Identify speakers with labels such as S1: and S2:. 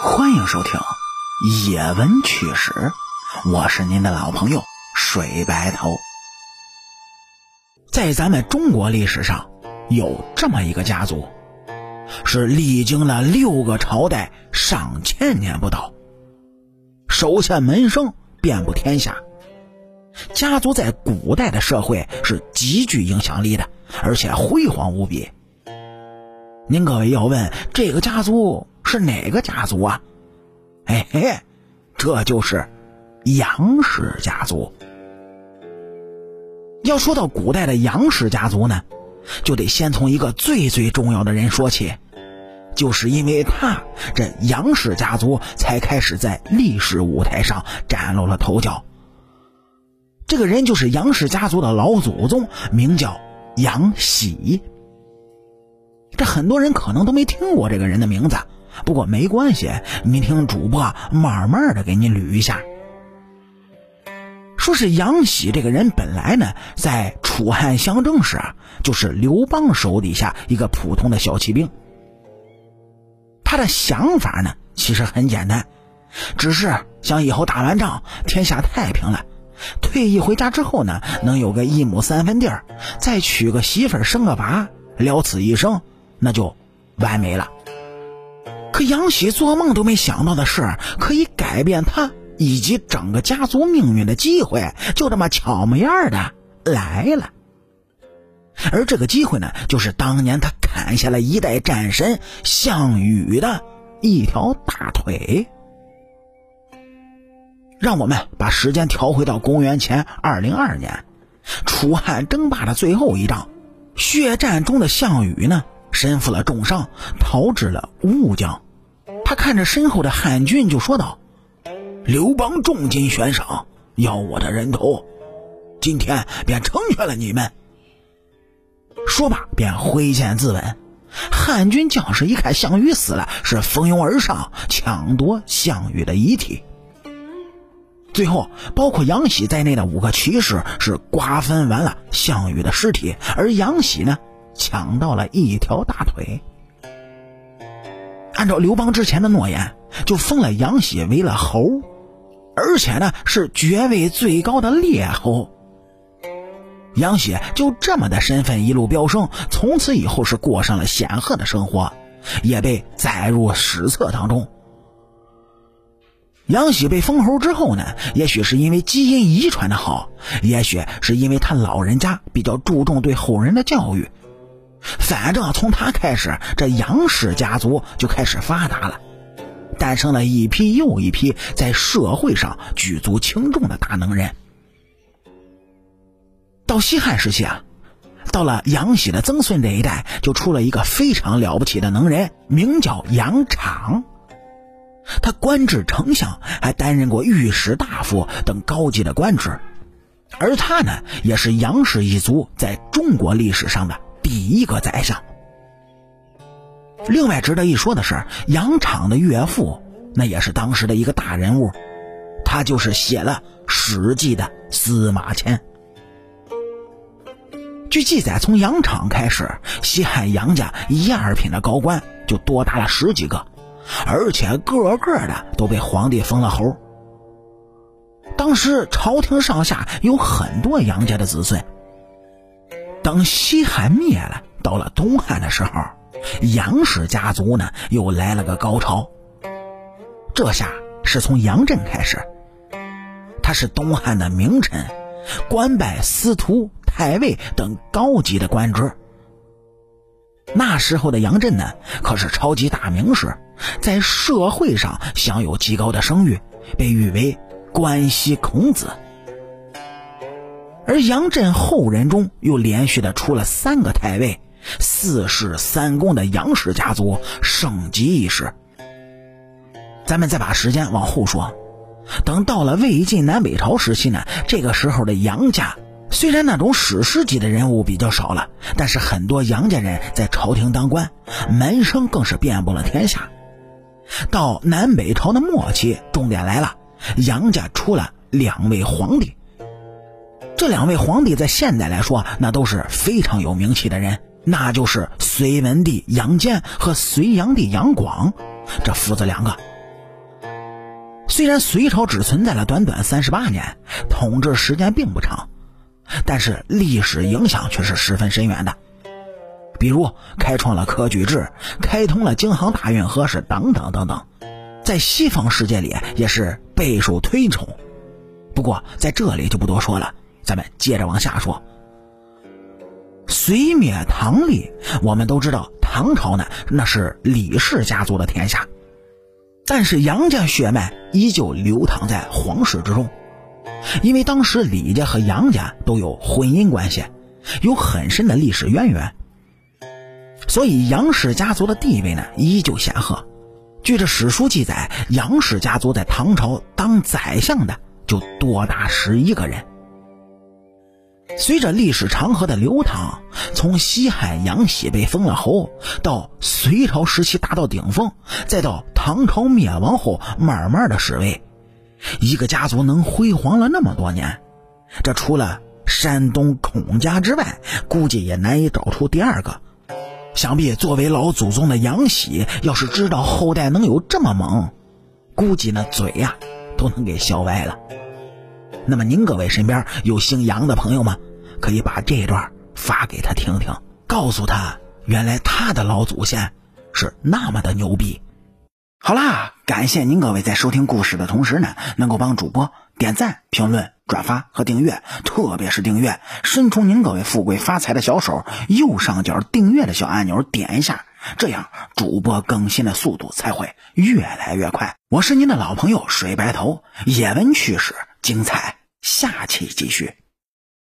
S1: 欢迎收听《野闻趣史》，我是您的老朋友水白头。在咱们中国历史上，有这么一个家族，是历经了六个朝代、上千年不倒，手下门生遍布天下。家族在古代的社会是极具影响力的，而且辉煌无比。您各位要问这个家族是哪个家族啊？嘿嘿，这就是杨氏家族。要说到古代的杨氏家族呢，就得先从一个最最重要的人说起，就是因为他，这杨氏家族才开始在历史舞台上崭露了头角。这个人就是杨氏家族的老祖宗，名叫杨喜。这很多人可能都没听过这个人的名字，不过没关系，你听主播慢慢的给你捋一下。说是杨喜这个人本来呢，在楚汉相争时啊，就是刘邦手底下一个普通的小骑兵。他的想法呢，其实很简单，只是想以后打完仗，天下太平了，退役回家之后呢，能有个一亩三分地儿，再娶个媳妇儿，生个娃，了此一生。那就完美了。可杨喜做梦都没想到的是，可以改变他以及整个家族命运的机会，就这么巧模样的来了。而这个机会呢，就是当年他砍下了一代战神项羽的一条大腿。让我们把时间调回到公元前二零二年，楚汉争霸的最后一仗，血战中的项羽呢？身负了重伤，逃至了乌江。他看着身后的汉军，就说道：“刘邦重金悬赏，要我的人头，今天便成全了你们。”说罢，便挥剑自刎。汉军将士一看项羽死了，是蜂拥而上，抢夺项羽的遗体。最后，包括杨喜在内的五个骑士是瓜分完了项羽的尸体，而杨喜呢？抢到了一条大腿。按照刘邦之前的诺言，就封了杨喜为了侯，而且呢是爵位最高的列侯。杨喜就这么的身份一路飙升，从此以后是过上了显赫的生活，也被载入史册当中。杨喜被封侯之后呢，也许是因为基因遗传的好，也许是因为他老人家比较注重对后人的教育。反正从他开始，这杨氏家族就开始发达了，诞生了一批又一批在社会上举足轻重的大能人。到西汉时期啊，到了杨喜的曾孙这一代，就出了一个非常了不起的能人，名叫杨敞。他官至丞相，还担任过御史大夫等高级的官职，而他呢，也是杨氏一族在中国历史上的。第一个宰相。另外值得一说的是，杨敞的岳父那也是当时的一个大人物，他就是写了《史记》的司马迁。据记载，从杨敞开始，西汉杨家一二品的高官就多达了十几个，而且个个的都被皇帝封了侯。当时朝廷上下有很多杨家的子孙。等西汉灭了，到了东汉的时候，杨氏家族呢又来了个高潮。这下是从杨震开始，他是东汉的名臣，官拜司徒、太尉等高级的官职。那时候的杨震呢，可是超级大名士，在社会上享有极高的声誉，被誉为关西孔子。而杨震后人中又连续的出了三个太尉，四世三公的杨氏家族盛极一时。咱们再把时间往后说，等到了魏晋南北朝时期呢，这个时候的杨家虽然那种史诗级的人物比较少了，但是很多杨家人在朝廷当官，门生更是遍布了天下。到南北朝的末期，重点来了，杨家出了两位皇帝。这两位皇帝在现代来说，那都是非常有名气的人，那就是隋文帝杨坚和隋炀帝杨广，这父子两个虽然隋朝只存在了短短三十八年，统治时间并不长，但是历史影响却是十分深远的。比如开创了科举制，开通了京杭大运河是等等等等，在西方世界里也是备受推崇。不过在这里就不多说了，咱们接着往下说。隋灭唐立，我们都知道唐朝呢那是李氏家族的天下。但是杨家血脉依旧流淌在皇室之中，因为当时李家和杨家都有婚姻关系，有很深的历史渊源，所以杨氏家族的地位呢依旧显赫。据这史书记载，杨氏家族在唐朝当宰相的就多达十一个人。随着历史长河的流淌，从西汉杨喜被封了侯，到隋朝时期达到顶峰，再到唐朝灭亡后慢慢的式微，一个家族能辉煌了那么多年，这除了山东孔家之外，估计也难以找出第二个。想必作为老祖宗的杨喜，要是知道后代能有这么猛，估计那嘴呀都能给笑歪了。那么您各位身边有姓杨的朋友吗？可以把这段发给他听听，告诉他原来他的老祖先是那么的牛逼。好啦，感谢您各位在收听故事的同时呢，能够帮主播点赞、评论、转发和订阅，特别是订阅，伸出您各位富贵发财的小手，右上角订阅的小按钮点一下，这样主播更新的速度才会越来越快。我是您的老朋友水白头，野闻趣事。精彩，下期继续。